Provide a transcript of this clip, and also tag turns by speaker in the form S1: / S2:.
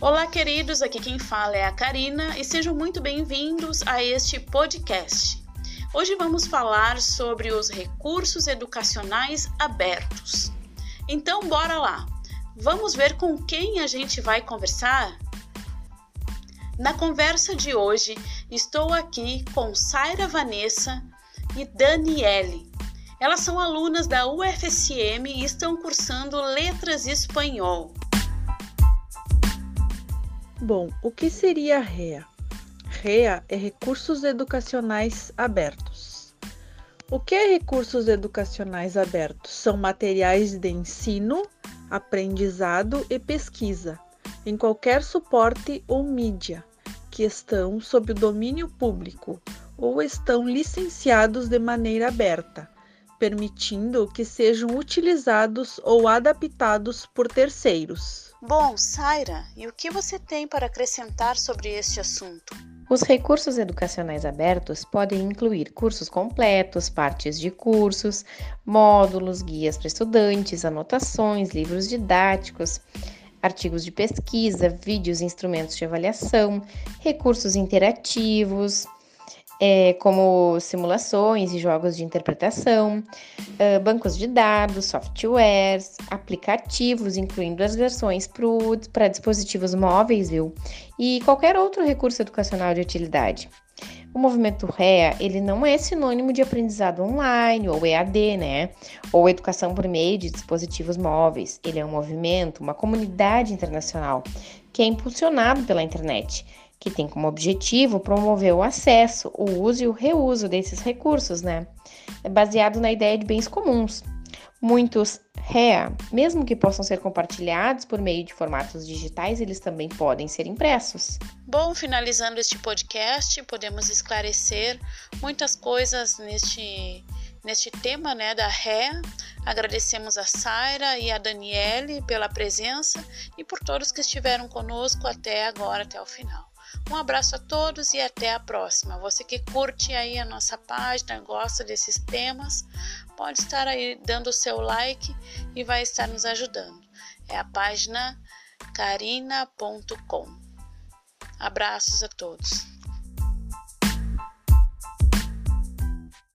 S1: Olá, queridos, aqui quem fala é a Karina e sejam muito bem-vindos a este podcast. Hoje vamos falar sobre os recursos educacionais abertos. Então, bora lá! Vamos ver com quem a gente vai conversar? Na conversa de hoje, estou aqui com Saira Vanessa e Daniele. Elas são alunas da UFSM e estão cursando Letras Espanhol.
S2: Bom, o que seria REA? REA é Recursos Educacionais Abertos. O que é recursos educacionais abertos? São materiais de ensino, aprendizado e pesquisa, em qualquer suporte ou mídia, que estão sob o domínio público ou estão licenciados de maneira aberta, permitindo que sejam utilizados ou adaptados por terceiros.
S1: Bom, Saira, e o que você tem para acrescentar sobre este assunto?
S3: Os recursos educacionais abertos podem incluir cursos completos, partes de cursos, módulos, guias para estudantes, anotações, livros didáticos, artigos de pesquisa, vídeos e instrumentos de avaliação, recursos interativos, é, como simulações e jogos de interpretação, uh, bancos de dados, softwares, aplicativos, incluindo as versões para dispositivos móveis, viu? E qualquer outro recurso educacional de utilidade. O movimento REA, ele não é sinônimo de aprendizado online ou EAD, né? Ou educação por meio de dispositivos móveis. Ele é um movimento, uma comunidade internacional que é impulsionado pela internet que tem como objetivo promover o acesso, o uso e o reuso desses recursos, né? É baseado na ideia de bens comuns. Muitos REA, mesmo que possam ser compartilhados por meio de formatos digitais, eles também podem ser impressos.
S1: Bom, finalizando este podcast, podemos esclarecer muitas coisas neste, neste tema né, da REA. Agradecemos a Saira e a Daniele pela presença e por todos que estiveram conosco até agora, até o final. Um abraço a todos e até a próxima. Você que curte aí a nossa página, gosta desses temas, pode estar aí dando o seu like e vai estar nos ajudando. É a página carina.com. Abraços a todos.